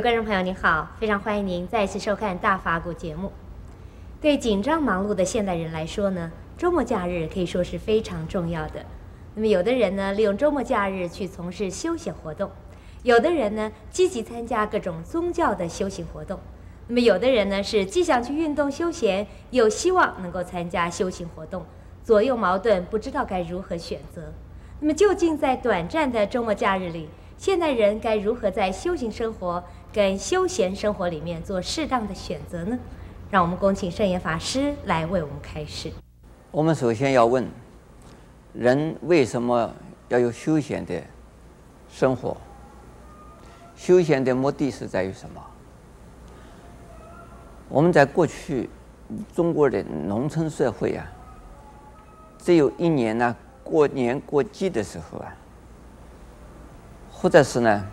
观众朋友，您好，非常欢迎您再次收看《大法古》节目。对紧张忙碌的现代人来说呢，周末假日可以说是非常重要的。那么，有的人呢，利用周末假日去从事休闲活动；有的人呢，积极参加各种宗教的修行活动；那么，有的人呢，是既想去运动休闲，又希望能够参加修行活动，左右矛盾，不知道该如何选择。那么，究竟在短暂的周末假日里，现代人该如何在修行生活跟休闲生活里面做适当的选择呢？让我们恭请圣严法师来为我们开示。我们首先要问：人为什么要有休闲的生活？休闲的目的是在于什么？我们在过去中国的农村社会啊，只有一年呢，过年过节的时候啊，或者是呢。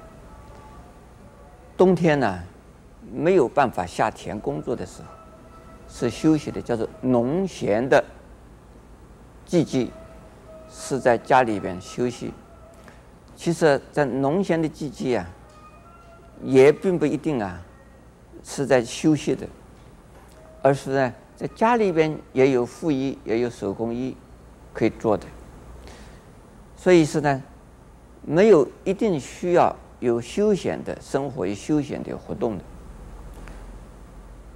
冬天呢，没有办法下田工作的时候，是休息的，叫做农闲的季节，是在家里边休息。其实，在农闲的季节啊，也并不一定啊，是在休息的，而是呢，在家里边也有副业，也有手工艺可以做的。所以是呢，没有一定需要。有休闲的生活，有休闲的活动的，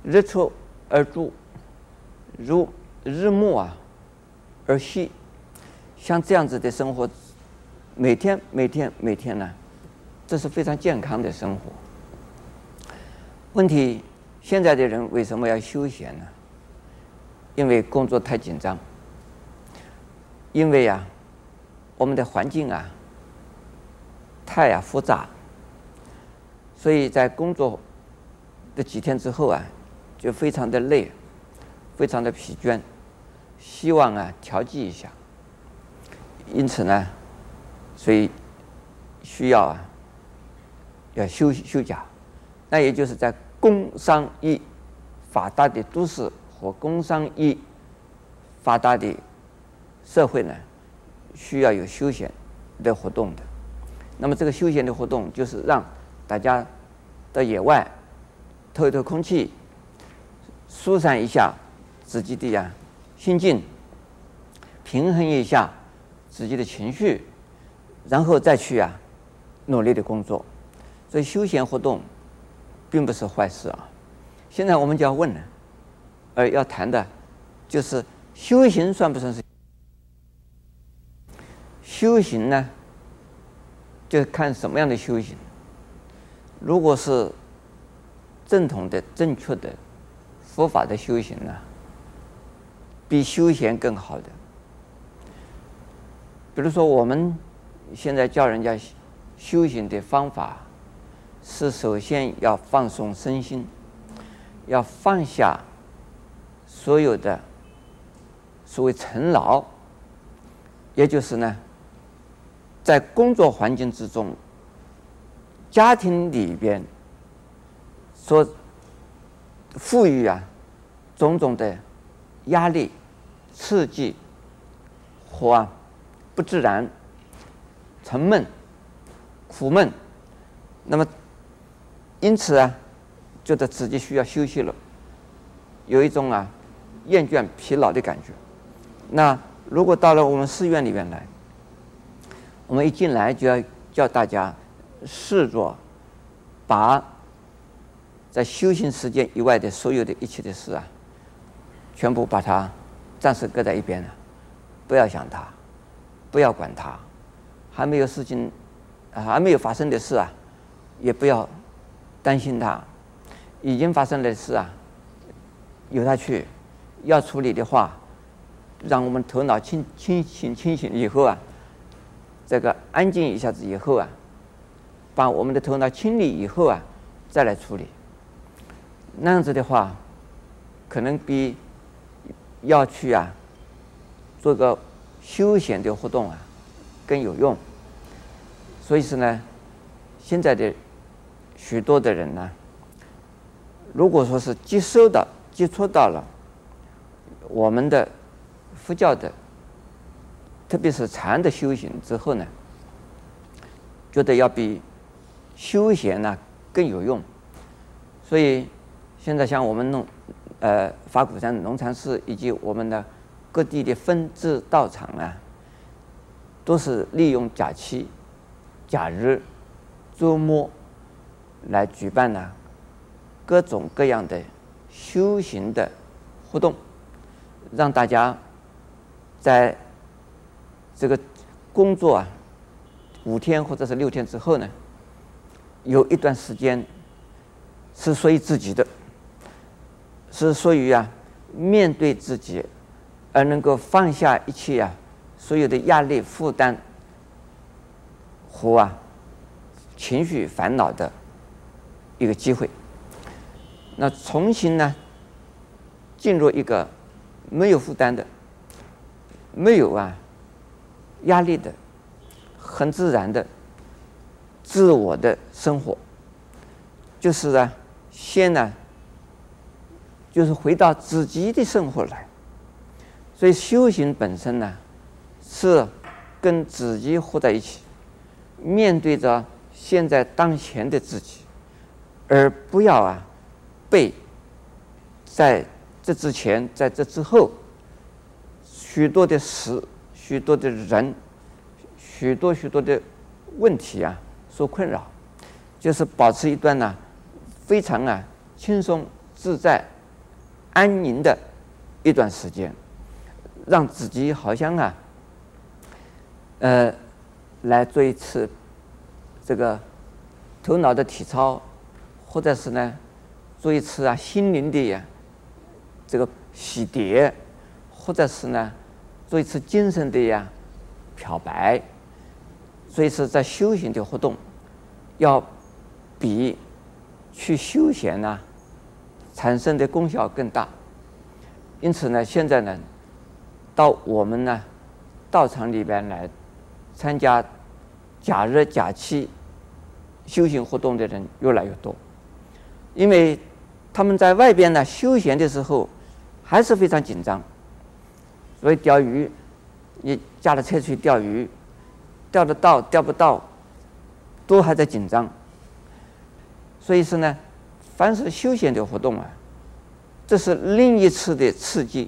日出而作，如日暮啊而息，像这样子的生活，每天每天每天呢，这是非常健康的生活。问题，现在的人为什么要休闲呢？因为工作太紧张，因为呀，我们的环境啊。太啊复杂，所以在工作的几天之后啊，就非常的累，非常的疲倦，希望啊调剂一下。因此呢，所以需要啊要休休假，那也就是在工商业发达的都市和工商业发达的社会呢，需要有休闲的活动的。那么这个休闲的活动就是让大家到野外透一透空气，疏散一下自己的呀心境，平衡一下自己的情绪，然后再去啊努力的工作。所以休闲活动并不是坏事啊。现在我们就要问了，呃要谈的，就是修行算不算是修行呢？就看什么样的修行。如果是正统的、正确的佛法的修行呢，比休闲更好的。比如说，我们现在教人家修行的方法，是首先要放松身心，要放下所有的所谓尘劳，也就是呢。在工作环境之中，家庭里边所赋予啊种种的压力、刺激和不自然、沉闷、苦闷，那么因此啊，觉得自己需要休息了，有一种啊厌倦、疲劳的感觉。那如果到了我们寺院里面来，我们一进来就要叫大家试着把在修行时间以外的所有的一切的事啊，全部把它暂时搁在一边了，不要想它，不要管它，还没有事情啊，还没有发生的事啊，也不要担心它，已经发生的事啊，由它去，要处理的话，让我们头脑清清醒清醒以后啊。这个安静一下子以后啊，把我们的头脑清理以后啊，再来处理。那样子的话，可能比要去啊做个休闲的活动啊更有用。所以说呢，现在的许多的人呢，如果说是接收到、接触到了我们的佛教的。特别是禅的修行之后呢，觉得要比休闲呢更有用，所以现在像我们农，呃，法鼓山农禅寺以及我们的各地的分支道场啊，都是利用假期、假日、周末来举办呢各种各样的修行的活动，让大家在这个工作啊五天或者是六天之后呢，有一段时间是属于自己的，是属于啊面对自己，而能够放下一切啊所有的压力负担和啊情绪烦恼的一个机会。那重新呢进入一个没有负担的、没有啊压力的、很自然的自我的生活，就是啊，先呢就是回到自己的生活来。所以修行本身呢是跟自己活在一起，面对着现在当前的自己，而不要啊被在这之前、在这之后许多的事、许多的人、许多许多的问题啊所困扰，就是保持一段呢非常啊轻松自在、安宁的一段时间，让自己好像啊呃来做一次这个头脑的体操，或者是呢做一次啊心灵的呀。这个洗涤，或者是呢，做一次精神的呀漂白，所以是在修行的活动，要比去休闲呢产生的功效更大。因此呢，现在呢，到我们呢道场里边来参加假日假期修行活动的人越来越多，因为他们在外边呢休闲的时候。还是非常紧张，所以钓鱼，你驾着车去钓鱼，钓得到钓不到，都还在紧张。所以说呢，凡是休闲的活动啊，这是另一次的刺激，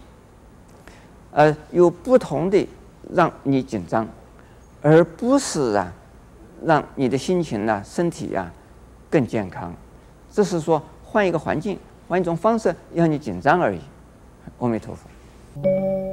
呃，有不同的让你紧张，而不是啊，让你的心情啊、身体啊更健康。这是说换一个环境，换一种方式让你紧张而已。阿弥陀佛。